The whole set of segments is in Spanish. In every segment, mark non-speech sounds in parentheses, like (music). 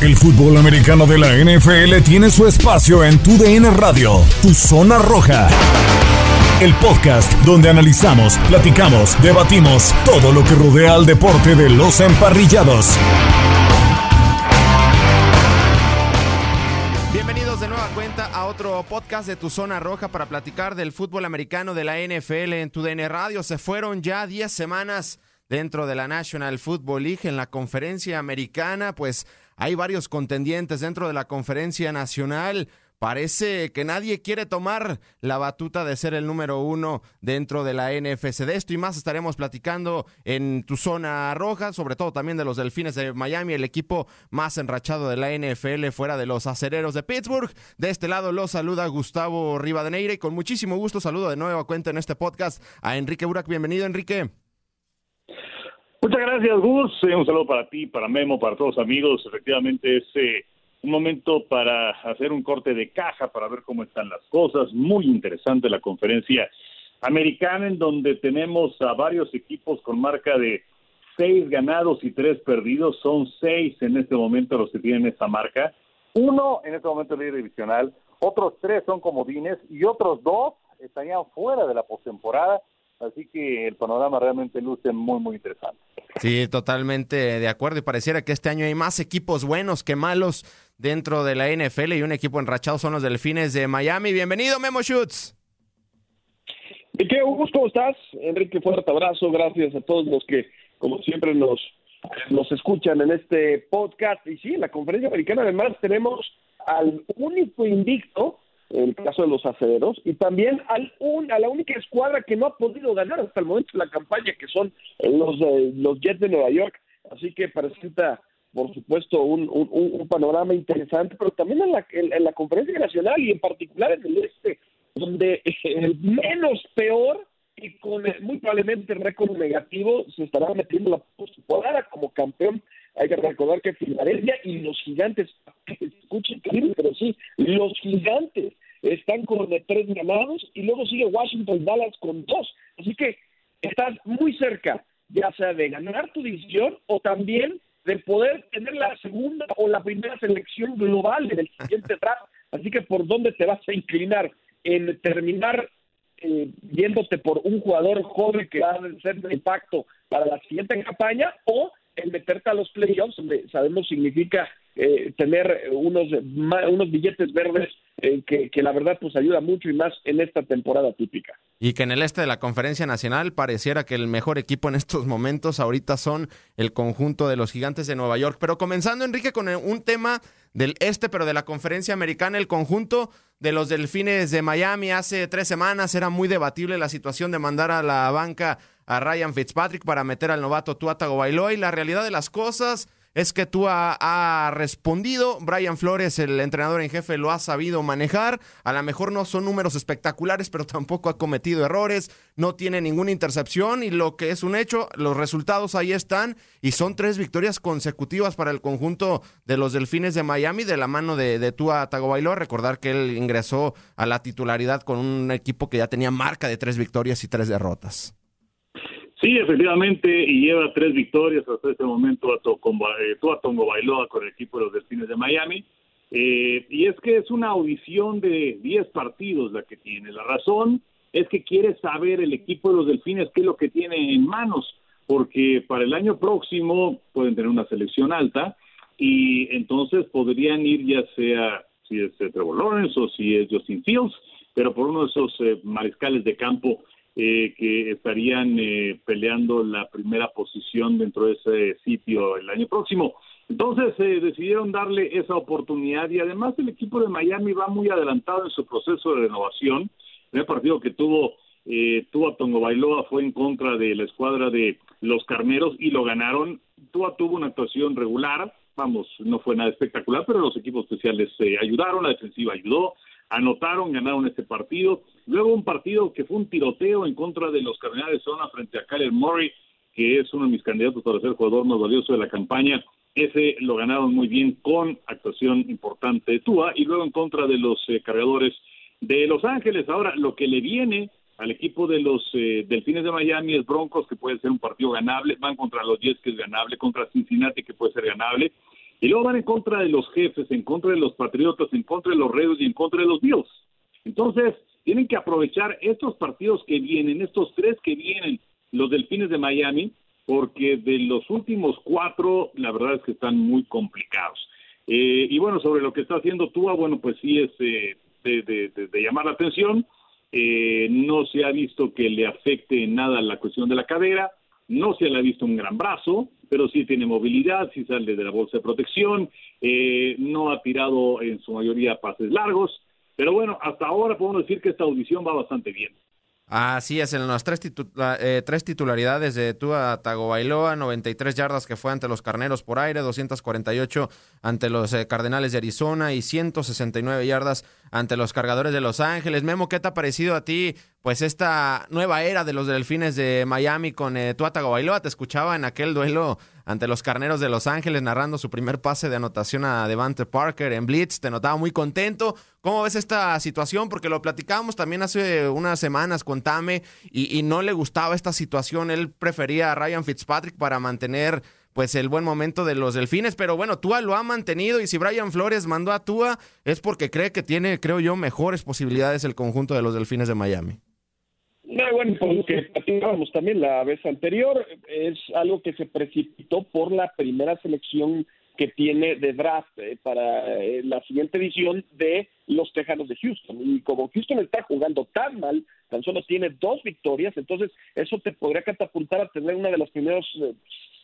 El fútbol americano de la NFL tiene su espacio en Tu DN Radio, Tu Zona Roja. El podcast donde analizamos, platicamos, debatimos todo lo que rodea al deporte de los emparrillados. Bienvenidos de nueva cuenta a otro podcast de Tu Zona Roja para platicar del fútbol americano de la NFL en Tu DN Radio. Se fueron ya 10 semanas dentro de la National Football League en la conferencia americana, pues hay varios contendientes dentro de la conferencia nacional. Parece que nadie quiere tomar la batuta de ser el número uno dentro de la NFC. De esto y más estaremos platicando en tu zona roja, sobre todo también de los Delfines de Miami, el equipo más enrachado de la NFL fuera de los acereros de Pittsburgh. De este lado los saluda Gustavo Rivadeneira y con muchísimo gusto saludo de nuevo a cuenta en este podcast a Enrique Burak. Bienvenido, Enrique. Muchas gracias, Gus. Eh, un saludo para ti, para Memo, para todos los amigos. Efectivamente es eh, un momento para hacer un corte de caja, para ver cómo están las cosas. Muy interesante la conferencia americana en donde tenemos a varios equipos con marca de seis ganados y tres perdidos. Son seis en este momento los que tienen esa marca. Uno en este momento líder divisional, otros tres son comodines y otros dos estarían fuera de la postemporada. Así que el panorama realmente luce muy, muy interesante. Sí, totalmente de acuerdo. Y pareciera que este año hay más equipos buenos que malos dentro de la NFL y un equipo enrachado son los Delfines de Miami. Bienvenido, Memo Schutz. ¿Qué, Hugo? ¿Cómo estás? Enrique, fuerte abrazo. Gracias a todos los que, como siempre, nos, nos escuchan en este podcast. Y sí, en la conferencia americana además tenemos al único invicto el caso de los acederos, y también al un, a la única escuadra que no ha podido ganar hasta el momento de la campaña, que son los, los Jets de Nueva York. Así que presenta, por supuesto, un, panorama interesante, pero también en la, en, la conferencia nacional y en particular en el este, donde el menos peor y con muy probablemente récord negativo se estará metiendo la postemporada como campeón. Hay que recordar que Filadelfia y los gigantes, escuchen increíble, pero sí, los gigantes están con tres ganados y luego sigue Washington Dallas con dos. Así que estás muy cerca, ya sea de ganar tu división o también de poder tener la segunda o la primera selección global en el siguiente draft. Así que por dónde te vas a inclinar en terminar eh, yéndote por un jugador joven que va a ser de impacto para la siguiente campaña o en meterte a los playoffs, donde sabemos significa eh, tener unos, unos billetes verdes eh, que, la verdad pues ayuda mucho y más en esta temporada típica. Y que en el este de la conferencia nacional pareciera que el mejor equipo en estos momentos ahorita son el conjunto de los gigantes de Nueva York. Pero comenzando Enrique con un tema del este, pero de la conferencia americana, el conjunto de los delfines de Miami hace tres semanas era muy debatible la situación de mandar a la banca a Ryan Fitzpatrick para meter al novato Tua Tagovailoa y la realidad de las cosas es que tú ha, respondido. Brian Flores, el entrenador en jefe, lo ha sabido manejar. A lo mejor no son números espectaculares, pero tampoco ha cometido errores. No tiene ninguna intercepción y lo que es un hecho, los resultados ahí están y son tres victorias consecutivas para el conjunto de los Delfines de Miami de la mano de, de Tua Tagovailoa. Recordar que él ingresó a la titularidad con un equipo que ya tenía marca de tres victorias y tres derrotas. Sí, efectivamente, y lleva tres victorias hasta este momento a eh, Tongo Bailoa con el equipo de los Delfines de Miami. Eh, y es que es una audición de 10 partidos la que tiene. La razón es que quiere saber el equipo de los Delfines qué es lo que tiene en manos, porque para el año próximo pueden tener una selección alta y entonces podrían ir ya sea si es eh, Trevor Lawrence o si es Justin Fields, pero por uno de esos mariscales de campo eh, que estarían eh, peleando la primera posición dentro de ese sitio el año próximo. Entonces eh, decidieron darle esa oportunidad y además el equipo de Miami va muy adelantado en su proceso de renovación. El partido que tuvo eh, Tua Tongo Bailoa fue en contra de la escuadra de los Carneros y lo ganaron. Tua tuvo una actuación regular, vamos, no fue nada espectacular, pero los equipos especiales se ayudaron, la defensiva ayudó, anotaron, ganaron este partido. Luego un partido que fue un tiroteo en contra de los Cardenales de Zona frente a Kyler Murray, que es uno de mis candidatos para ser jugador más valioso de la campaña. Ese lo ganaron muy bien con actuación importante de Tua y luego en contra de los eh, cargadores de Los Ángeles. Ahora, lo que le viene al equipo de los eh, Delfines de Miami es Broncos, que puede ser un partido ganable, van contra los Jets, que es ganable, contra Cincinnati, que puede ser ganable, y luego van en contra de los jefes, en contra de los Patriotas, en contra de los Reyes y en contra de los Bills. Entonces, tienen que aprovechar estos partidos que vienen, estos tres que vienen, los Delfines de Miami, porque de los últimos cuatro, la verdad es que están muy complicados. Eh, y bueno, sobre lo que está haciendo Tua, bueno, pues sí es eh, de, llamar la atención. Eh, no se ha visto que le afecte nada la cuestión de la cadera, no se le ha visto un gran brazo, pero sí tiene movilidad, sí sale de la bolsa de protección, eh, no ha tirado en su mayoría pases largos, pero bueno, hasta ahora podemos decir que esta audición va bastante bien. Así es, en las tres, eh, tres titularidades de Tua Tagovailoa, 93 yardas que fue ante los Carneros por aire, 248 ante los eh, Cardenales de Arizona y 169 yardas ante los Cargadores de Los Ángeles. Memo, ¿qué te ha parecido a ti pues esta nueva era de los Delfines de Miami con eh, Tua Tagovailoa? Te escuchaba en aquel duelo ante los Carneros de Los Ángeles, narrando su primer pase de anotación a Devante Parker en Blitz. Te notaba muy contento. ¿Cómo ves esta situación? Porque lo platicábamos también hace unas semanas con Tame y, no le gustaba esta situación. Él prefería a Ryan Fitzpatrick para mantener pues el buen momento de los delfines, pero bueno, Tua lo ha mantenido y si Brian Flores mandó a Tua es porque cree que tiene, creo yo, mejores posibilidades el conjunto de los delfines de Miami. No, bueno, por lo que platicábamos también la vez anterior, es algo que se precipitó por la primera selección que tiene de draft eh, para eh, la siguiente edición de los Tejanos de Houston. Y como Houston está jugando tan mal, tan solo tiene dos victorias, entonces eso te podría catapultar a tener una de las primeros eh,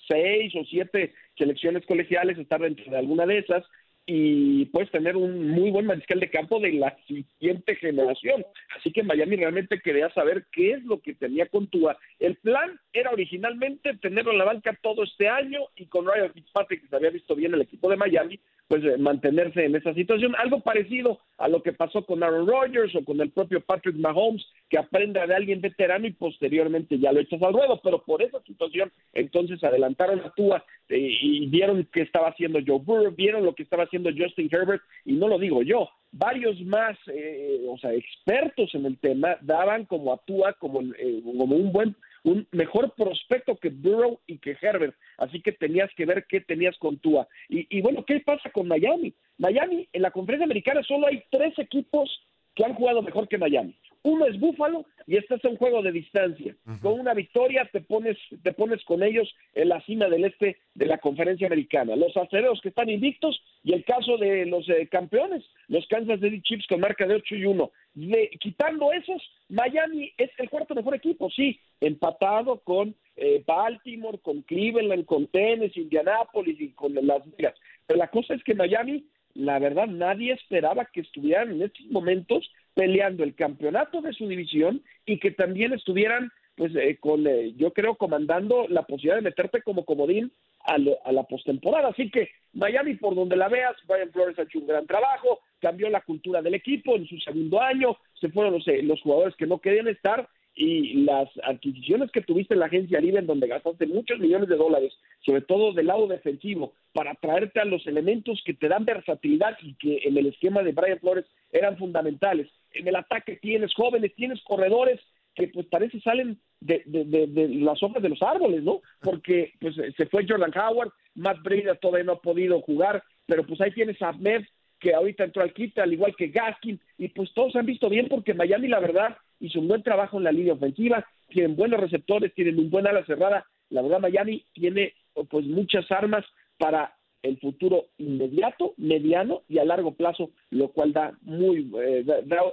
seis o siete selecciones colegiales, estar dentro de alguna de esas y puedes tener un muy buen mariscal de campo de la siguiente generación. Así que Miami realmente quería saber qué es lo que tenía con Tua. El plan era originalmente tenerlo en la banca todo este año y con Ryan Fitzpatrick, que se había visto bien el equipo de Miami, pues eh, mantenerse en esa situación. Algo parecido a lo que pasó con Aaron Rodgers o con el propio Patrick Mahomes, que aprenda de alguien veterano y posteriormente ya lo echas al ruedo. Pero por esa situación, entonces adelantaron a Tua eh, y vieron qué estaba haciendo Joe Burrow, vieron lo que estaba haciendo Justin Herbert, y no lo digo yo, varios más, eh, o sea, expertos en el tema daban como a Tua como, como un buen un mejor prospecto que Burrow y que Herbert, así que tenías que ver qué tenías con Tua. Y, y bueno, ¿qué pasa con Miami? Miami, en la conferencia americana solo hay tres equipos que han jugado mejor que Miami. Uno es Búfalo y este es un juego de distancia. Con una victoria te pones, te pones con ellos en la cima del este de la conferencia americana. Los acereros que están invictos y el caso de los eh, campeones, los Kansas City Chiefs con marca de 8 y 1. De, quitando esos, Miami es el cuarto mejor equipo, sí, empatado con eh, Baltimore, con Cleveland, con Tennessee, Indianapolis y con Las Vegas. Pero la cosa es que Miami la verdad nadie esperaba que estuvieran en estos momentos peleando el campeonato de su división y que también estuvieran, pues, eh, con, eh, yo creo, comandando la posibilidad de meterte como comodín a, a la postemporada. Así que Miami, por donde la veas, Brian Flores ha hecho un gran trabajo, cambió la cultura del equipo en su segundo año, se fueron los, eh, los jugadores que no querían estar y las adquisiciones que tuviste en la agencia libre en donde gastaste muchos millones de dólares, sobre todo del lado defensivo, para traerte a los elementos que te dan versatilidad y que en el esquema de Brian Flores eran fundamentales. En el ataque tienes jóvenes, tienes corredores que pues parece salen de, de, las hojas de los árboles, ¿no? Porque pues se fue Jordan Howard, Matt Breda todavía no ha podido jugar, pero pues ahí tienes a Ahmed que ahorita entró al quita, al igual que Gaskin, y pues todos han visto bien porque Miami, la verdad, hizo un buen trabajo en la línea ofensiva, tienen buenos receptores, tienen un buen ala cerrada. La verdad, Miami tiene pues muchas armas para el futuro inmediato, mediano y a largo plazo, lo cual da muy eh,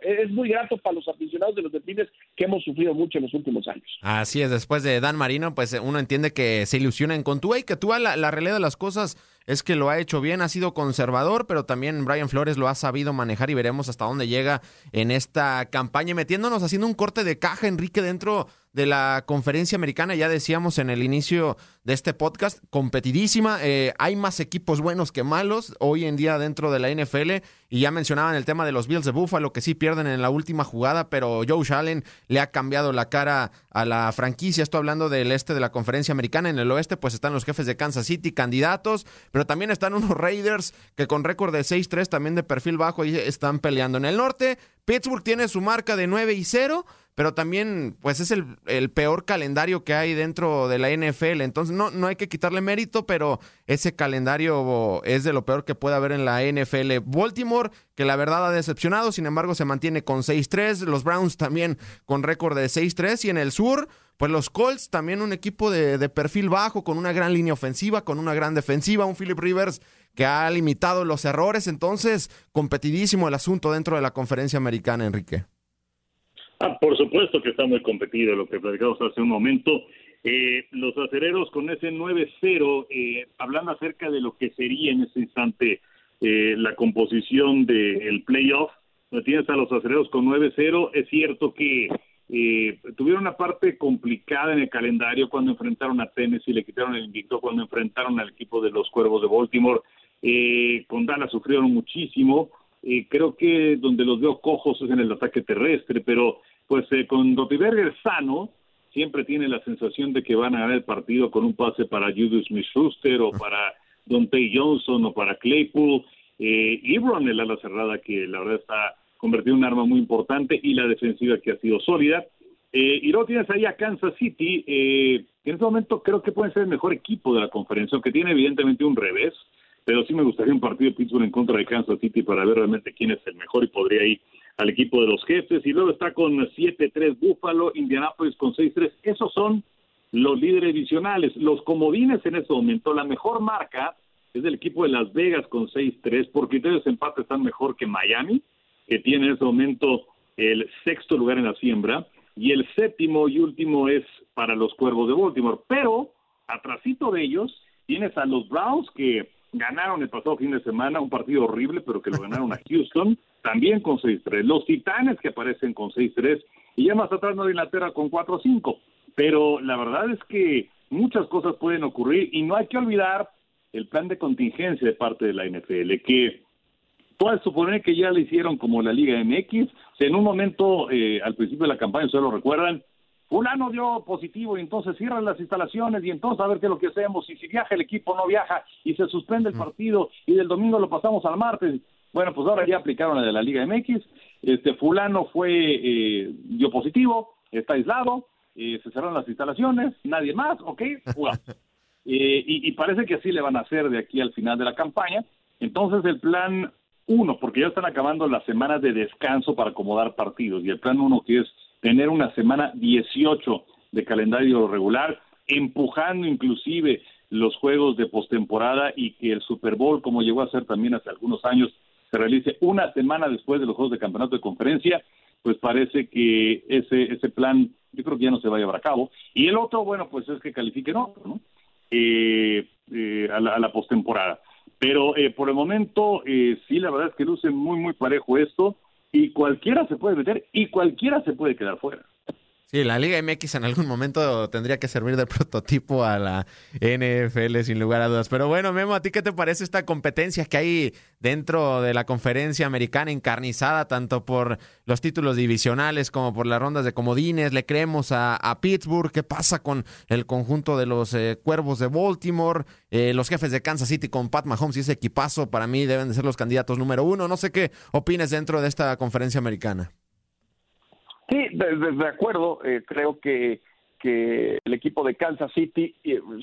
es muy grato para los aficionados de los delfines que hemos sufrido mucho en los últimos años. Así es, después de Dan Marino, pues uno entiende que se ilusiona en Contúa y que tú la, la realidad de las cosas es que lo ha hecho bien, ha sido conservador, pero también Brian Flores lo ha sabido manejar y veremos hasta dónde llega en esta campaña, metiéndonos haciendo un corte de caja, Enrique, dentro de la conferencia americana, ya decíamos en el inicio de este podcast, competidísima, eh, hay más equipos buenos que malos hoy en día dentro de la NFL y ya mencionaban el tema de los Bills de Buffalo que sí pierden en la última jugada, pero Joe Allen le ha cambiado la cara a la franquicia, estoy hablando del este de la conferencia americana, en el oeste pues están los jefes de Kansas City, candidatos, pero también están unos Raiders que con récord de 6-3 también de perfil bajo y están peleando. En el norte, Pittsburgh tiene su marca de 9 y 0 pero también pues es el, peor calendario que hay dentro de la NFL. Entonces no, no hay que quitarle mérito, pero ese calendario es de lo peor que puede haber en la NFL. Baltimore, que la verdad ha decepcionado, sin embargo se mantiene con 6-3, los Browns también con récord de 6-3 y en el sur... Pues los Colts, también un equipo de, de perfil bajo, con una gran línea ofensiva, con una gran defensiva, un Philip Rivers que ha limitado los errores, entonces competidísimo el asunto dentro de la conferencia americana, Enrique. Ah, por supuesto que está muy competido lo que platicamos hace un momento. Eh, los acereros con ese 9-0, eh, hablando acerca de lo que sería en ese instante eh, la composición del playoff, no tienes a los acereros con 9-0, es cierto que eh, tuvieron una parte complicada en el calendario cuando enfrentaron a Tennessee, le quitaron el invicto cuando enfrentaron al equipo de los Cuervos de Baltimore, con Dallas sufrieron muchísimo, creo que donde los veo cojos es en el ataque terrestre, pero pues eh, con Rotiberger sano, siempre tiene la sensación de que van a ganar el partido con un pase para Judas Smith-Schuster o para Dante Johnson o para Claypool. Eh, Ebron, el ala cerrada, que la verdad está convertido en un arma muy importante, y la defensiva que ha sido sólida. Eh, y luego tienes ahí a Kansas City, eh, que en este momento creo que puede ser el mejor equipo de la conferencia, aunque tiene evidentemente un revés, pero sí me gustaría un partido de Pittsburgh en contra de Kansas City para ver realmente quién es el mejor y podría ir al equipo de los jefes, y luego está con 7-3 Búfalo, Indianapolis con 6-3. Esos son los líderes divisionales. Los comodines en este momento, la mejor marca es del equipo de Las Vegas con 6-3, porque ellos empate están mejor que Miami, que tiene en este momento el sexto lugar en la siembra, y el séptimo y último es para los Cuervos de Baltimore. Pero, atrasito de ellos, tienes a los Browns que ganaron el pasado fin de semana, un partido horrible, pero que lo ganaron a (laughs) Houston, también con 6-3. Los Titanes que aparecen con 6-3 y ya más atrás de Inglaterra con 4-5. Pero la verdad es que muchas cosas pueden ocurrir y no hay que olvidar el plan de contingencia de parte de la NFL, que puede suponer que ya lo hicieron como la Liga MX. en un momento, eh, al principio de la campaña, ustedes lo recuerdan, fulano dio positivo y entonces cierran las instalaciones y entonces a ver qué es lo que hacemos y si viaja el equipo no viaja y se suspende el partido y del domingo lo pasamos al martes. Bueno, pues ahora ya aplicaron la de la Liga MX. Este fulano fue eh, dio positivo, está aislado eh, se cerraron las instalaciones, nadie más, ok, jugamos. (laughs) Eh, y, parece que así le van a hacer de aquí al final de la campaña. Entonces el plan uno, porque ya están acabando las semanas de descanso para acomodar partidos, y el plan uno que es tener una semana 18 de calendario regular, empujando inclusive los juegos de postemporada y que el Super Bowl, como llegó a ser también hace algunos años, se realice una semana después de los juegos de campeonato de conferencia, pues parece que ese ese plan yo creo que ya no se va a llevar a cabo. Y el otro, bueno, pues es que califiquen otro, ¿no? Eh, eh, a la, la postemporada. Pero eh, por el momento, eh, sí, la verdad es que luce muy, muy parejo esto y cualquiera se puede meter y cualquiera se puede quedar fuera. Sí, la Liga MX en algún momento tendría que servir de prototipo a la NFL sin lugar a dudas. Pero bueno, Memo, ¿a ti qué te parece esta competencia que hay dentro de la conferencia americana encarnizada, tanto por los títulos divisionales como por las rondas de comodines? Le creemos a, Pittsburgh, ¿qué pasa con el conjunto de los eh, Cuervos de Baltimore? Eh, los jefes de Kansas City con Pat Mahomes y ese equipazo para mí deben de ser los candidatos número uno. No sé qué opines dentro de esta conferencia americana. Sí, de, acuerdo. Eh, creo que, que el equipo de Kansas City,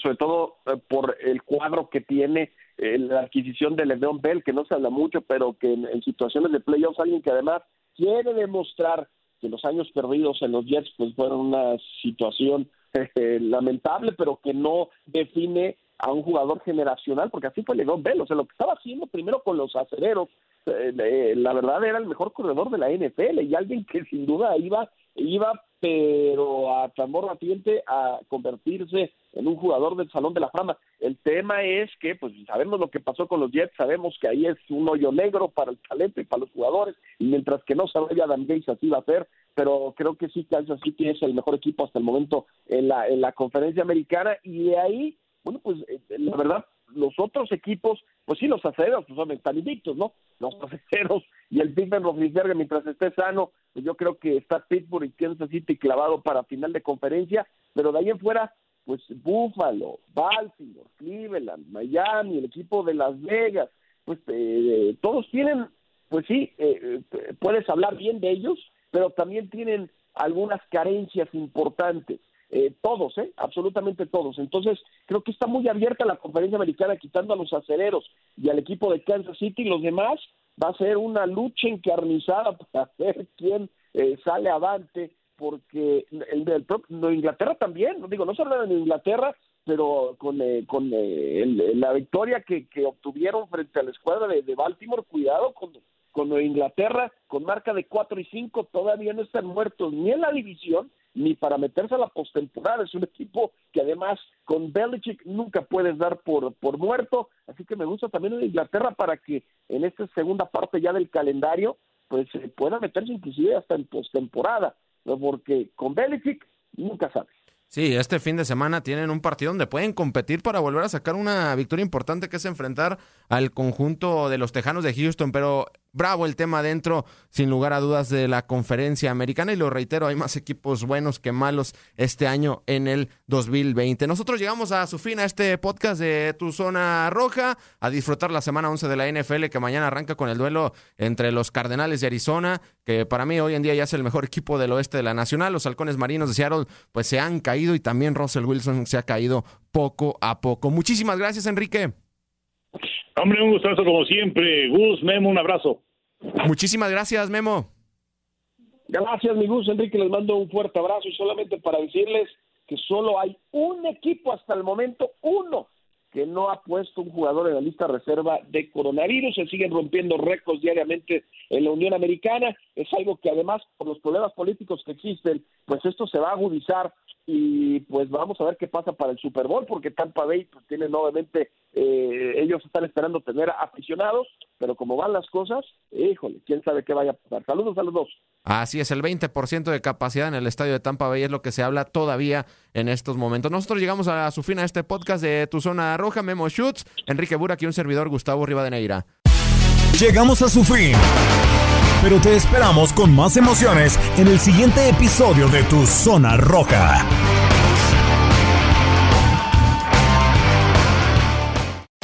sobre todo eh, por el cuadro que tiene, eh, la adquisición de Le'Veon Bell, que no se habla mucho, pero que en, situaciones de playoffs, alguien que además quiere demostrar que los años perdidos en los Jets pues fueron una situación (laughs) lamentable, pero que no define a un jugador generacional, porque así fue Le'Veon Bell, o sea, lo que estaba haciendo primero con los acereros, eh, la verdad era el mejor corredor de la NFL y alguien que sin duda iba, iba pero a tambor batiente a convertirse en un jugador del Salón de la Fama. El tema es que, pues sabemos lo que pasó con los Jets, sabemos que ahí es un hoyo negro para el talento y para los jugadores, y mientras que no se vaya Dan Gates así va a ser, pero creo que sí, Kansas City es el mejor equipo hasta el momento en la, en la conferencia americana, y de ahí, bueno, pues eh, la verdad, los otros equipos, pues sí, los aceros pues son, están invictos, ¿no? Los (laughs) aceros y el Big Ben Roethlisberger, mientras esté sano, pues yo creo que está Pittsburgh y Kansas City clavado para final de conferencia, pero de ahí en fuera, pues Buffalo, Baltimore, Cleveland, Miami, el equipo de Las Vegas, pues eh, todos tienen, pues sí, eh, eh, puedes hablar bien de ellos, pero también tienen algunas carencias importantes. Eh, todos, ¿eh? absolutamente todos. Entonces, creo que está muy abierta la conferencia americana, quitando a los aceleros y al equipo de Kansas City. y Los demás va a ser una lucha encarnizada (laughs) para ver quién eh, sale avante, porque el del propio Inglaterra también, no digo, no habla de Inglaterra, pero con, eh, con la victoria que, que, obtuvieron frente a la escuadra de, de Baltimore, cuidado con, con Inglaterra, con marca de 4 y 5, todavía no están muertos ni en la división ni para meterse a la postemporada. Es un equipo que además con Belichick nunca puedes dar por, por muerto. Así que me gusta también en Inglaterra para que en esta segunda parte ya del calendario pues se pueda meterse inclusive hasta en postemporada. Porque con Belichick nunca sabes. Sí, este fin de semana tienen un partido donde pueden competir para volver a sacar una victoria importante que es enfrentar al conjunto de los Tejanos de Houston, pero bravo el tema dentro, sin lugar a dudas, de la conferencia americana. Y lo reitero, hay más equipos buenos que malos este año en el 2020. Nosotros llegamos a su fin a este podcast de Tu Zona Roja, a disfrutar la semana 11 de la NFL, que mañana arranca con el duelo entre los Cardenales de Arizona, que para mí hoy en día ya es el mejor equipo del oeste de la Nacional. Los Halcones Marinos de Seattle, pues se han caído y también Russell Wilson se ha caído poco a poco. Muchísimas gracias, Enrique. Hombre, un gustazo como siempre. Gus, Memo, un abrazo. Muchísimas gracias, Memo. Gracias, mi Gus. Enrique, les mando un fuerte abrazo y solamente para decirles que solo hay un equipo hasta el momento, uno, que no ha puesto un jugador en la lista reserva de coronavirus. Se siguen rompiendo récords diariamente en la Unión Americana. Es algo que además, por los problemas políticos que existen, pues esto se va a agudizar y pues vamos a ver qué pasa para el Super Bowl, porque Tampa Bay pues, tiene nuevamente, eh, ellos están esperando tener aficionados, pero como van las cosas, híjole, quién sabe qué vaya a pasar. Saludos a los dos. Así es, el 20% de capacidad en el estadio de Tampa Bay es lo que se habla todavía en estos momentos. Nosotros llegamos a su fin a este podcast de Tu Zona Roja, Memo Schutz, Enrique Burak y un servidor Gustavo Rivadeneira. Llegamos a su fin pero te esperamos con más emociones en el siguiente episodio de Tu Zona Roja.